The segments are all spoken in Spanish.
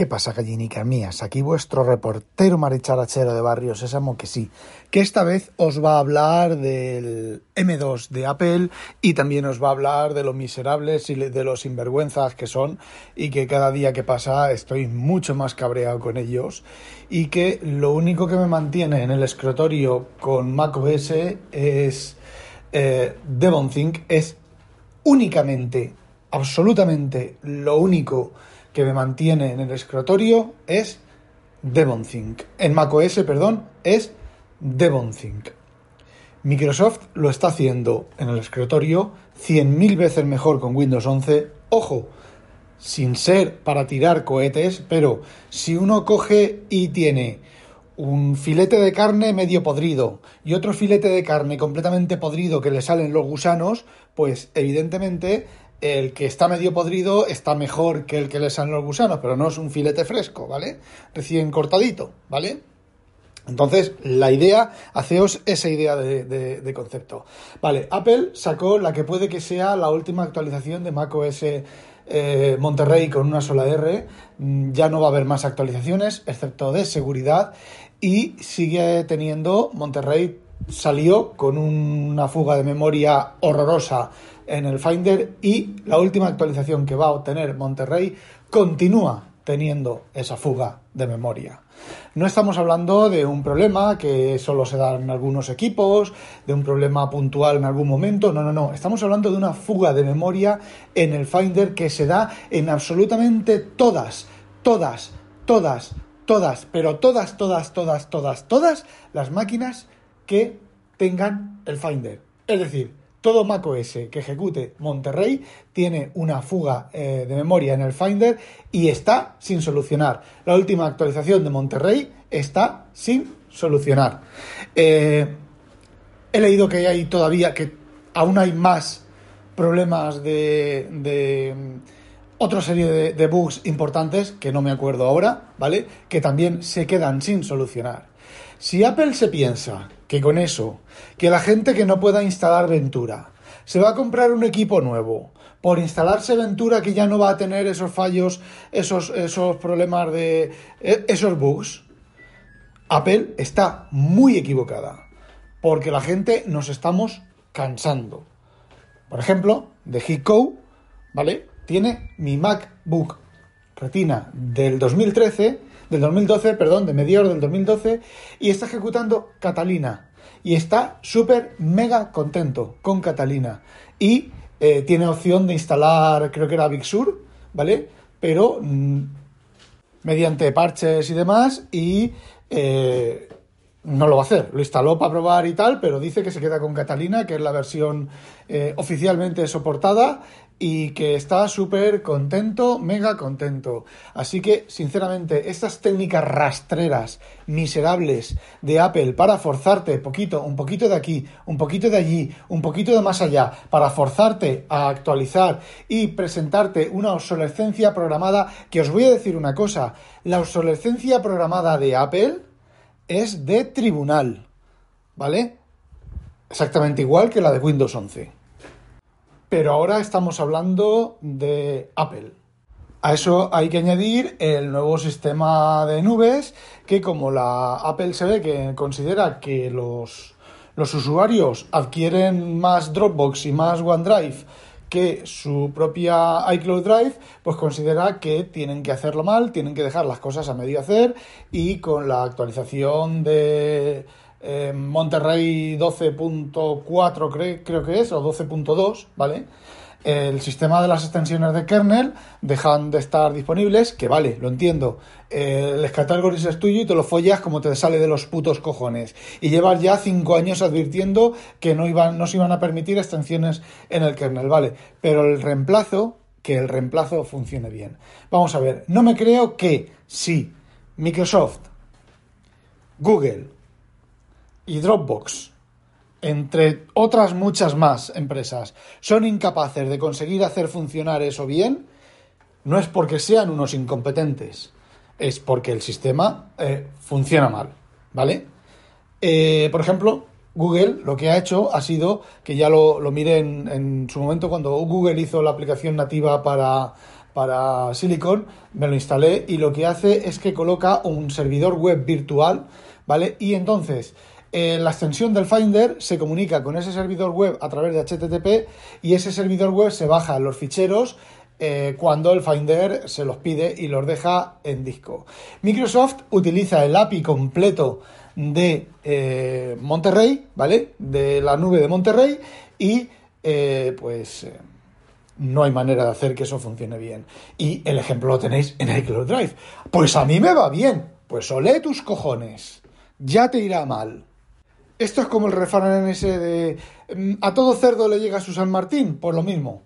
¿Qué pasa, gallinicas mías? Aquí vuestro reportero maricharachero de Barrio Sésamo que sí, que esta vez os va a hablar del M2 de Apple y también os va a hablar de los miserables y de los sinvergüenzas que son y que cada día que pasa estoy mucho más cabreado con ellos y que lo único que me mantiene en el escritorio con macOS es eh, DevonThink, es únicamente, absolutamente lo único que me mantiene en el escritorio es DevonThink. En macOS, perdón, es DevonThink. Microsoft lo está haciendo en el escritorio 100.000 veces mejor con Windows 11. Ojo, sin ser para tirar cohetes, pero si uno coge y tiene un filete de carne medio podrido y otro filete de carne completamente podrido que le salen los gusanos, pues evidentemente el que está medio podrido está mejor que el que le salen los gusanos, pero no es un filete fresco, ¿vale? Recién cortadito, ¿vale? Entonces, la idea, haceos esa idea de, concepto. Vale, Apple sacó la que puede que sea la última actualización de macOS eh, Monterrey con una sola R. Mm, ya no va a haber más actualizaciones, excepto de seguridad. Y sigue teniendo, Monterrey salió con una fuga de memoria horrorosa en el Finder y la última actualización que va a obtener Monterrey continúa teniendo esa fuga de memoria. No estamos hablando de un problema que solo se da en algunos equipos, de un problema puntual en algún momento, no, no, no, estamos hablando de una fuga de memoria en el Finder que se da en absolutamente todas, todas, todas, todas, pero todas, todas, todas, todas, todas las máquinas que tengan el Finder. Es decir, todo macOS que ejecute Monterrey tiene una fuga eh, de memoria en el Finder y está sin solucionar. La última actualización de Monterrey está sin solucionar. Eh, he leído que hay todavía, que aún hay más problemas de, de mm, otra serie de, de bugs importantes, que no me acuerdo ahora, ¿vale? Que también se quedan sin solucionar. Si Apple se piensa que con eso, que la gente que no pueda instalar Ventura se va a comprar un equipo nuevo, por instalarse Ventura que ya no va a tener esos fallos, esos, esos problemas de e, esos bugs, Apple está muy equivocada, porque la gente nos estamos cansando. Por ejemplo, de Hiko, ¿vale? Tiene mi MacBook Retina del 2013 del 2012, perdón, de mediados del 2012, y está ejecutando Catalina. Y está súper mega contento con Catalina. Y eh, tiene opción de instalar, creo que era Big Sur, ¿vale? Pero mm, mediante parches y demás, y eh, no lo va a hacer. Lo instaló para probar y tal, pero dice que se queda con Catalina, que es la versión eh, oficialmente soportada y que está súper contento, mega contento. Así que, sinceramente, estas técnicas rastreras, miserables de Apple para forzarte poquito, un poquito de aquí, un poquito de allí, un poquito de más allá, para forzarte a actualizar y presentarte una obsolescencia programada, que os voy a decir una cosa, la obsolescencia programada de Apple es de tribunal, ¿vale? Exactamente igual que la de Windows 11. Pero ahora estamos hablando de Apple. A eso hay que añadir el nuevo sistema de nubes que como la Apple se ve que considera que los, los usuarios adquieren más Dropbox y más OneDrive que su propia iCloud Drive, pues considera que tienen que hacerlo mal, tienen que dejar las cosas a medio hacer y con la actualización de Monterrey 12.4 creo, que es, o 12.2, ¿vale? El sistema de las extensiones de kernel dejan de estar disponibles, que vale, lo entiendo. El Scattergories es tuyo y te lo follas como te sale de los putos cojones. Y llevas ya cinco años advirtiendo que no, iban, no se iban a permitir extensiones en el kernel, vale. Pero el reemplazo que el reemplazo funcione bien. Vamos a ver, no me creo que si Microsoft, Google y Dropbox, entre otras muchas más empresas, son incapaces de conseguir hacer funcionar eso bien, no es porque sean unos incompetentes, es porque el sistema eh, funciona mal, ¿vale? Eh, por ejemplo, Google lo que ha hecho ha sido, que ya lo, lo miré en, su momento cuando Google hizo la aplicación nativa para, para Silicon, me lo instalé y lo que hace es que coloca un servidor web virtual, ¿vale? Y entonces eh, la extensión del Finder se comunica con ese servidor web a través de HTTP y ese servidor web se baja los ficheros eh, cuando el Finder se los pide y los deja en disco. Microsoft utiliza el API completo de eh, Monterrey, ¿vale? De la nube de Monterrey y pues no hay manera de hacer que eso funcione bien. Y el ejemplo lo tenéis en iCloud Drive. Pues a mí me va bien. Pues olé tus cojones. Ya te irá mal. Esto es como el refrán ese de mm, a todo cerdo le llega su San Martín, por lo mismo.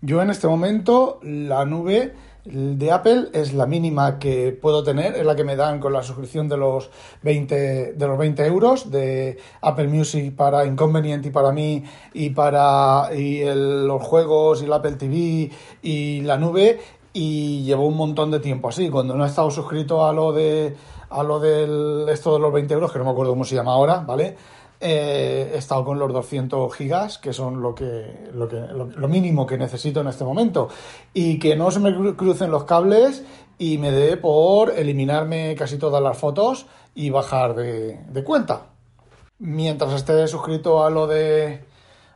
Yo en este momento la nube de Apple es la mínima que puedo tener, es la que me dan con la suscripción de los 20, de los 20 euros de Apple Music para Inconvenient y para mí y para los juegos y el Apple TV y la nube y llevo un montón de tiempo así. Cuando no he estado suscrito a lo de a lo del esto de los 20 euros, que no me acuerdo cómo se llama ahora, ¿vale? Eh, he estado con los 200 gigas, que son lo, que, lo, que, lo, mínimo que necesito en este momento. Y que no se me crucen los cables y me dé por eliminarme casi todas las fotos y bajar de, de cuenta. Mientras esté suscrito a lo de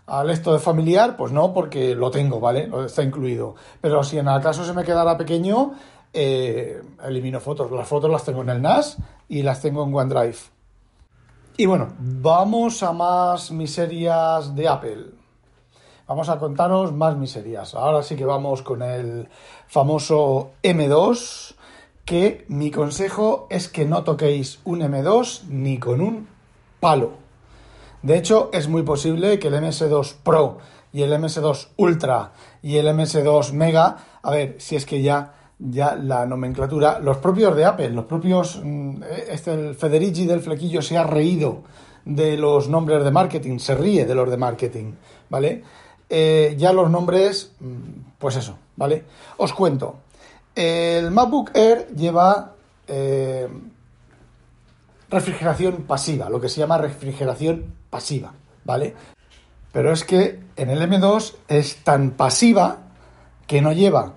al esto de familiar, pues no, porque lo tengo, ¿vale? Está incluido. Pero si en el caso se me quedara pequeño, eh, elimino fotos. Las fotos las tengo en el NAS y las tengo en OneDrive. Y bueno, vamos a más miserias de Apple. Vamos a contaros más miserias. Ahora sí que vamos con el famoso M2, que mi consejo es que no toquéis un M2 ni con un palo. De hecho, es muy posible que el MS2 Pro y el MS2 Ultra y el MS2 Mega, a ver, si es que ya ya la nomenclatura, los propios de Apple, los propios, mm, este, el Federici del flequillo se ha reído de los nombres de marketing, se ríe de los de marketing, ¿vale? Eh, ya los nombres, mm, pues eso, ¿vale? Os cuento. El MacBook Air lleva eh, refrigeración pasiva, lo que se llama refrigeración pasiva, ¿vale? Pero es que en el M2 es tan pasiva que no lleva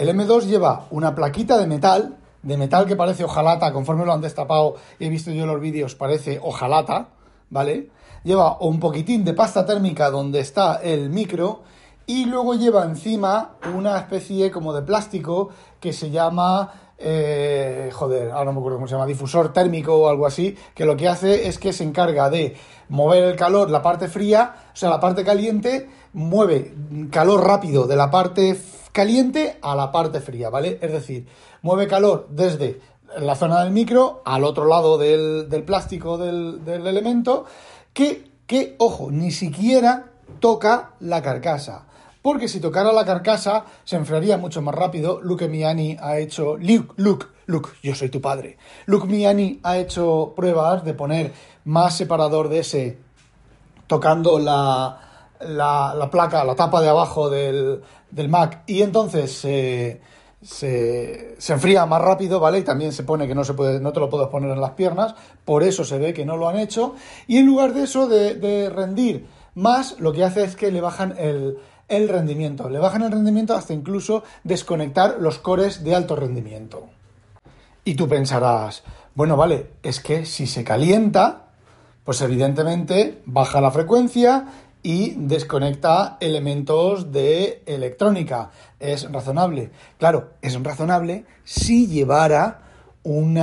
el M2 lleva una plaquita de metal, de metal que parece hojalata, conforme lo han destapado y he visto yo los vídeos, parece hojalata, ¿vale? Lleva un poquitín de pasta térmica donde está el micro y luego lleva encima una especie como de plástico que se llama eh, joder, ahora no me acuerdo cómo se llama, difusor térmico o algo así, que lo que hace es que se encarga de mover el calor, la parte fría, o sea, la parte caliente, mueve calor rápido de la parte caliente a la parte fría, ¿vale? Es decir, mueve calor desde la zona del micro al otro lado del, plástico del, elemento que, que, ojo, ni siquiera toca la carcasa. Porque si tocara la carcasa se enfriaría mucho más rápido. Luke Miani ha hecho. Luke, Luke, Luke, yo soy tu padre. Luke Miani ha hecho pruebas de poner más separador de ese tocando la, la, placa, la tapa de abajo del, del Mac y entonces se, se, enfría más rápido, ¿vale? Y también se pone que no, se puede, no te lo puedes poner en las piernas, por eso se ve que no lo han hecho. Y en lugar de eso, de, rendir más, lo que hace es que le bajan el, el rendimiento. Le bajan el rendimiento hasta incluso desconectar los cores de alto rendimiento. Y tú pensarás, bueno, vale, es que si se calienta, pues evidentemente baja la frecuencia y desconecta elementos de electrónica. Es razonable. Claro, es razonable si llevara un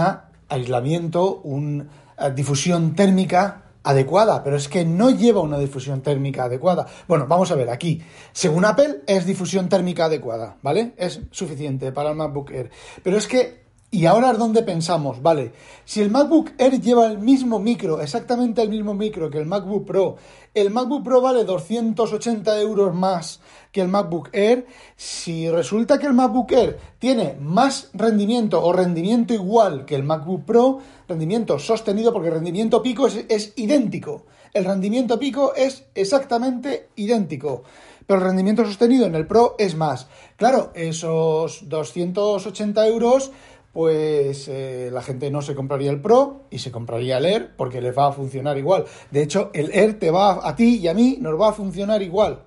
aislamiento, una eh, difusión térmica adecuada, pero es que no lleva una difusión térmica adecuada. Bueno, vamos a ver aquí. Según Apple es difusión térmica adecuada, ¿vale? Es suficiente para el MacBook Air. Pero es que Y ahora es donde pensamos, vale, si el MacBook Air lleva el mismo micro, exactamente el mismo micro que el MacBook Pro, el MacBook Pro vale 280 euros más que el MacBook Air, si resulta que el MacBook Air tiene más rendimiento o rendimiento igual que el MacBook Pro, rendimiento sostenido porque el rendimiento pico es, es idéntico, el rendimiento pico es exactamente idéntico pero el rendimiento sostenido en el Pro es más. Claro, esos 280 euros pues eh, la gente no se compraría el Pro y se compraría el Air porque les va a funcionar igual. De hecho, el Air te va a ti y a mí nos va a funcionar igual.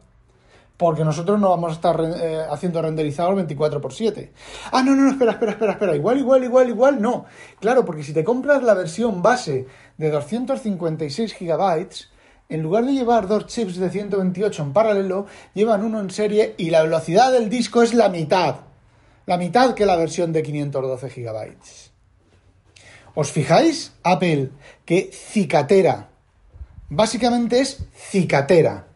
Porque nosotros no vamos a estar eh, haciendo renderizado el 24 x 7. Ah, no, no, no, espera, espera, espera, espera. Igual, igual, igual, igual, no. Claro, porque si te compras la versión base de 256 GB, en lugar de llevar dos chips de 128 en paralelo, llevan uno en serie y la velocidad del disco es la mitad la mitad que la versión de 512 GB. ¿Os fijáis? Apple, que cicatera. Básicamente es cicatera.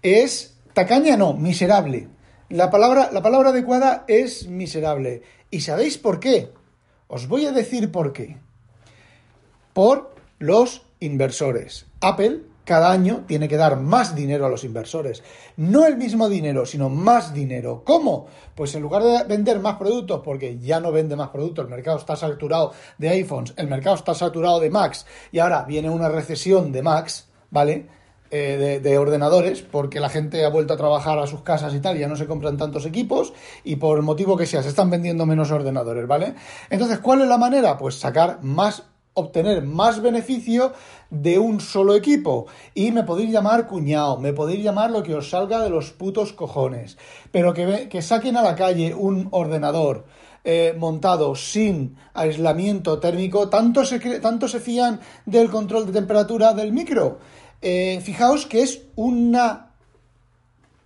Es tacaña, no, miserable. La palabra, la palabra adecuada es miserable. ¿Y sabéis por qué? Os voy a decir por qué. Por los inversores. Apple cada año tiene que dar más dinero a los inversores. No el mismo dinero, sino más dinero. ¿Cómo? Pues en lugar de vender más productos, porque ya no vende más productos, el mercado está saturado de iPhones, el mercado está saturado de Macs, y ahora viene una recesión de Macs, ¿vale? Eh, de, ordenadores, porque la gente ha vuelto a trabajar a sus casas y tal, ya no se compran tantos equipos, y por el motivo que sea, se están vendiendo menos ordenadores, ¿vale? Entonces, ¿cuál es la manera? Pues sacar más obtener más beneficio de un solo equipo. Y me podéis llamar cuñado, me podéis llamar lo que os salga de los putos cojones. Pero que, que saquen a la calle un ordenador eh, montado sin aislamiento térmico, tanto se, tanto se fían del control de temperatura del micro. Eh, fijaos que es una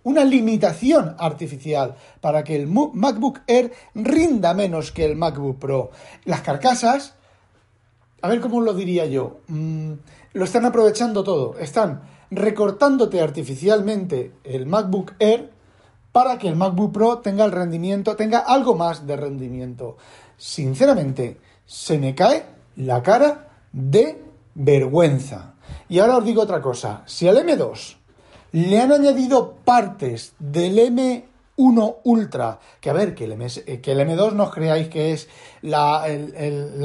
una limitación artificial para que el MacBook Air rinda menos que el MacBook Pro. Las carcasas a ver cómo lo diría yo, mm, lo están aprovechando todo, están recortándote artificialmente el MacBook Air para que el MacBook Pro tenga el rendimiento, tenga algo más de rendimiento. Sinceramente, se me cae la cara de vergüenza. Y ahora os digo otra cosa, si al M2 le han añadido partes del M 1 Ultra, que a ver, que el, eh, que el M2 no os creáis que es la,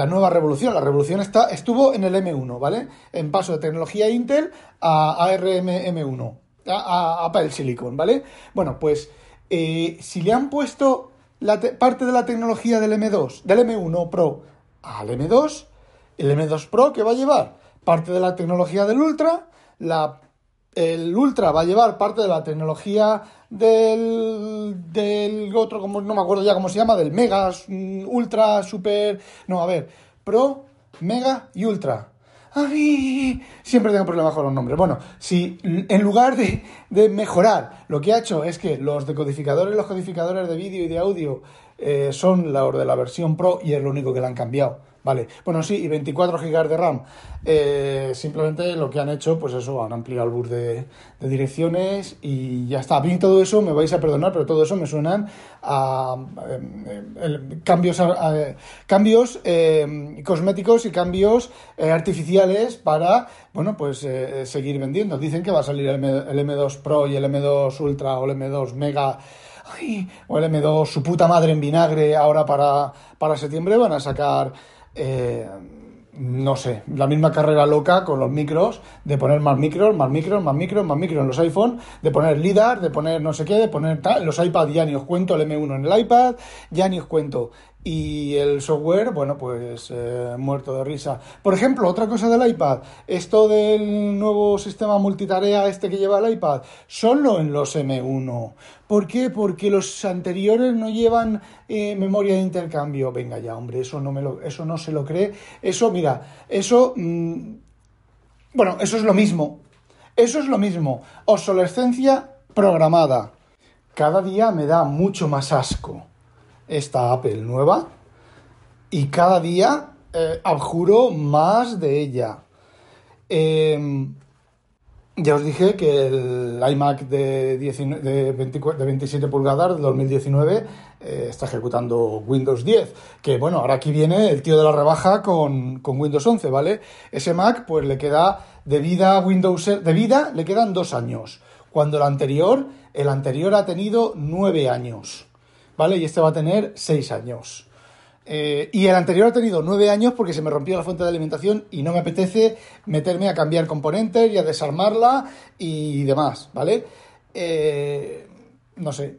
nueva revolución, la revolución está, estuvo en el M1, ¿vale? En paso de tecnología Intel a ARM M1, a, Apple Silicon, ¿vale? Bueno, pues eh, si le han puesto la parte de la tecnología del M2, del M1 Pro al M2, el M2 Pro, ¿qué va a llevar? Parte de la tecnología del Ultra, la el Ultra va a llevar parte de la tecnología del, otro, como no me acuerdo ya cómo se llama, del Mega, Ultra, Super, no, a ver, Pro, Mega y Ultra. Ay, siempre tengo problemas con los nombres. Bueno, si en lugar de, de, mejorar, lo que ha hecho es que los decodificadores, los codificadores de vídeo y de audio eh, son los de la versión Pro y es lo único que le han cambiado. Vale, bueno, sí, y 24 GB de RAM. Eh, simplemente lo que han hecho, pues eso, han ampliado el bus de, direcciones y ya está. A mí todo eso, me vais a perdonar, pero todo eso me suenan a, eh, cambios, cambios eh, cosméticos y cambios artificiales para, bueno, pues seguir vendiendo. Dicen que va a salir el, M, 2 Pro y el M2 Ultra o el M2 Mega. o el M2, su puta madre en vinagre, ahora para, para septiembre van a sacar eh, no sé, la misma carrera loca con los micros, de poner más micros, más micros, más micros, más micros en los iPhone, de poner LIDAR, de poner no sé qué, de poner los iPad ya ni os cuento, el M1 en el iPad, ya ni os cuento. Y el software, bueno, pues eh, muerto de risa. Por ejemplo, otra cosa del iPad, esto del nuevo sistema multitarea este que lleva el iPad, solo en los M1. ¿Por qué? Porque los anteriores no llevan eh, memoria de intercambio. Venga ya, hombre, eso no, me lo, eso no se lo cree. Eso, mira, eso... Mm, bueno, eso es lo mismo. Eso es lo mismo. Obsolescencia programada. Cada día me da mucho más asco esta Apple nueva y cada día eh, abjuro más de ella. Em, Ya os dije que el iMac de, 19, de, 24, de 27 pulgadas de 2019 eh, está ejecutando Windows 10. Que bueno, ahora aquí viene el tío de la rebaja con, con, Windows 11, ¿vale? Ese Mac, pues le queda de vida Windows de vida le quedan dos años. Cuando el anterior, el anterior ha tenido nueve años, ¿vale? Y este va a tener seis años. Eh, y el anterior ha tenido nueve años porque se me rompió la fuente de alimentación y no me apetece meterme a cambiar componentes y a desarmarla y demás, ¿vale? Eh, no sé.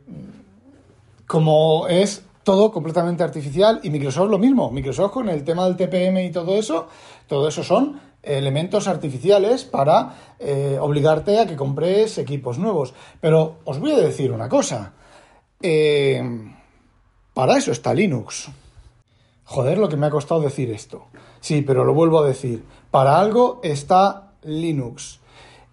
Como es todo completamente artificial y Microsoft lo mismo. Microsoft con el tema del TPM y todo eso, todo eso son elementos artificiales para eh, obligarte a que compres equipos nuevos. Pero os voy a decir una cosa. Para eso está Linux. Joder, lo que me ha costado decir esto. Sí, pero lo vuelvo a decir. Para algo está Linux.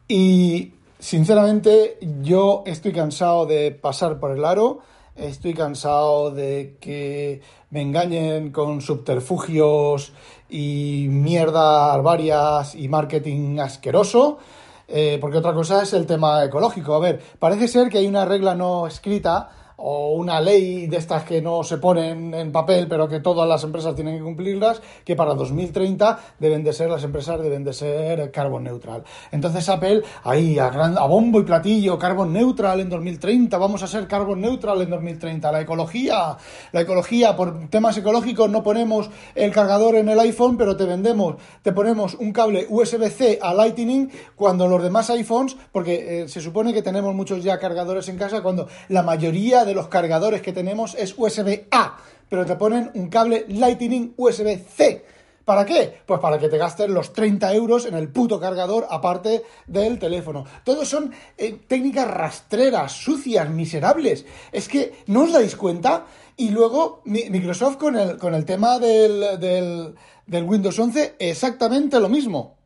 Y sinceramente yo estoy cansado de pasar por el aro. Estoy cansado de que me engañen con subterfugios y mierdas varias y marketing asqueroso. Eh, porque otra cosa es el tema ecológico. A ver, parece ser que hay una regla no escrita o una ley de estas que no se ponen en papel, pero que todas las empresas tienen que cumplirlas, que para 2030 deben de ser, las empresas deben de ser carbon neutral. Entonces Apple, ahí a, gran, a bombo y platillo, carbon neutral en 2030, vamos a ser carbon neutral en 2030. La ecología, la ecología, por temas ecológicos no ponemos el cargador en el iPhone, pero te vendemos, te ponemos un cable USB-C a Lightning cuando los demás iPhones, porque eh, se supone que tenemos muchos ya cargadores en casa, cuando la mayoría de los cargadores que tenemos es USB-A, pero te ponen un cable Lightning USB-C. ¿Para qué? Pues para que te gastes los 30 euros en el puto cargador aparte del teléfono. Todos son eh, técnicas rastreras, sucias, miserables. Es que no os dais cuenta. Y luego Microsoft con el, con el tema del, del, del Windows 11 exactamente lo mismo.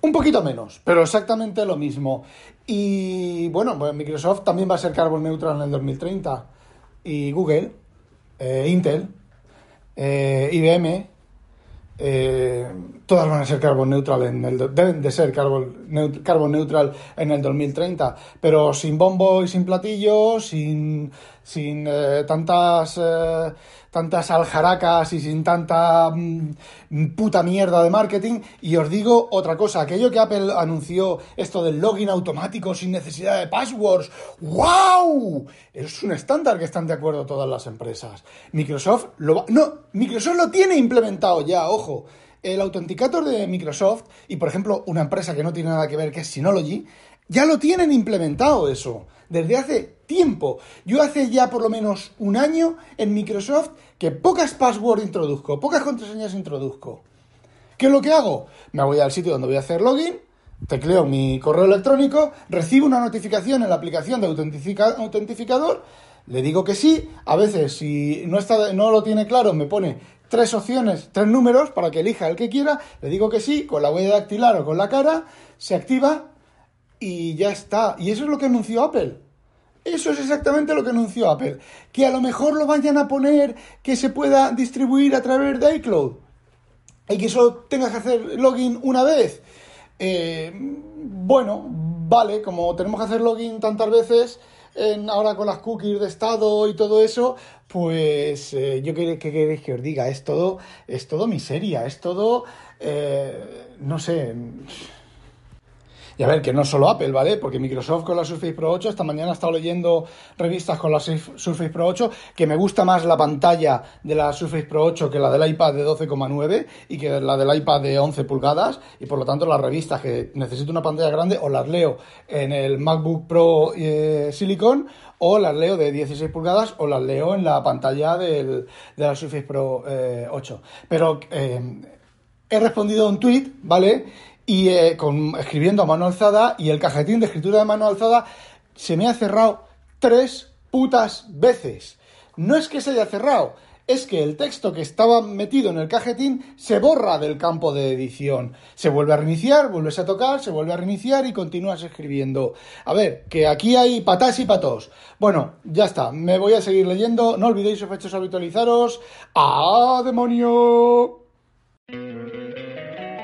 Un poquito menos, pero exactamente lo mismo. Y bueno, pues Microsoft también va a ser carbon neutral en el 2030. Y Google, eh, Intel, eh, IBM, eh, todas van a ser carbon neutral en el deben de ser carbon, neutral en el 2030 pero sin bombo y sin platillo sin sin eh, tantas eh, tantas aljaracas y sin tanta mm, puta mierda de marketing. Y os digo otra cosa aquello que Apple anunció esto del login automático sin necesidad de passwords wow es un estándar que están de acuerdo todas las empresas. Microsoft lo no Microsoft lo tiene implementado ya ojo. El autenticator de Microsoft y, por ejemplo, una empresa que no tiene nada que ver, que es Synology, ya lo tienen implementado eso, desde hace tiempo. Yo hace ya por lo menos un año en Microsoft que pocas passwords introduzco, pocas contraseñas introduzco. ¿Qué es lo que hago? Me voy al sitio donde voy a hacer login, tecleo mi correo electrónico, recibo una notificación en la aplicación de autentificador, le digo que sí, a veces si no, está, no lo tiene claro me pone tres opciones, tres números para que elija el que quiera, le digo que sí, con la huella dactilar o con la cara, se activa y ya está. Y eso es lo que anunció Apple. Eso es exactamente lo que anunció Apple. Que a lo mejor lo vayan a poner que se pueda distribuir a través de iCloud. Y que solo tengas que hacer login una vez. Eh, bueno, vale, como tenemos que hacer login tantas veces, ahora con las cookies de estado y todo eso, pues eh, yo qué, queréis que os diga, es todo, es todo miseria, es todo, eh, no sé, y a ver, que no solo Apple, ¿vale? Porque Microsoft con la Surface Pro 8, esta mañana he estado leyendo revistas con la Surface Pro 8, que me gusta más la pantalla de la Surface Pro 8 que la del iPad de 12,9 y que la del iPad de 11 pulgadas, y por lo tanto las revistas que necesito una pantalla grande o las leo en el MacBook Pro eh, Silicon o las leo de 16 pulgadas o las leo en la pantalla del, de la Surface Pro 8. Eh, Pero eh, he respondido a un tweet, ¿vale? Y eh, con, escribiendo a mano alzada y el cajetín de escritura de mano alzada se me ha cerrado tres putas veces. No es que se haya cerrado, es que el texto que estaba metido en el cajetín se borra del campo de edición. Se vuelve a reiniciar, vuelves a tocar, se vuelve a reiniciar y continúas escribiendo. A ver, que aquí hay patás y patos. Bueno, ya está, me voy a seguir leyendo. No olvidéis, sospechosos, habitualizaros. ¡Ah, demonio!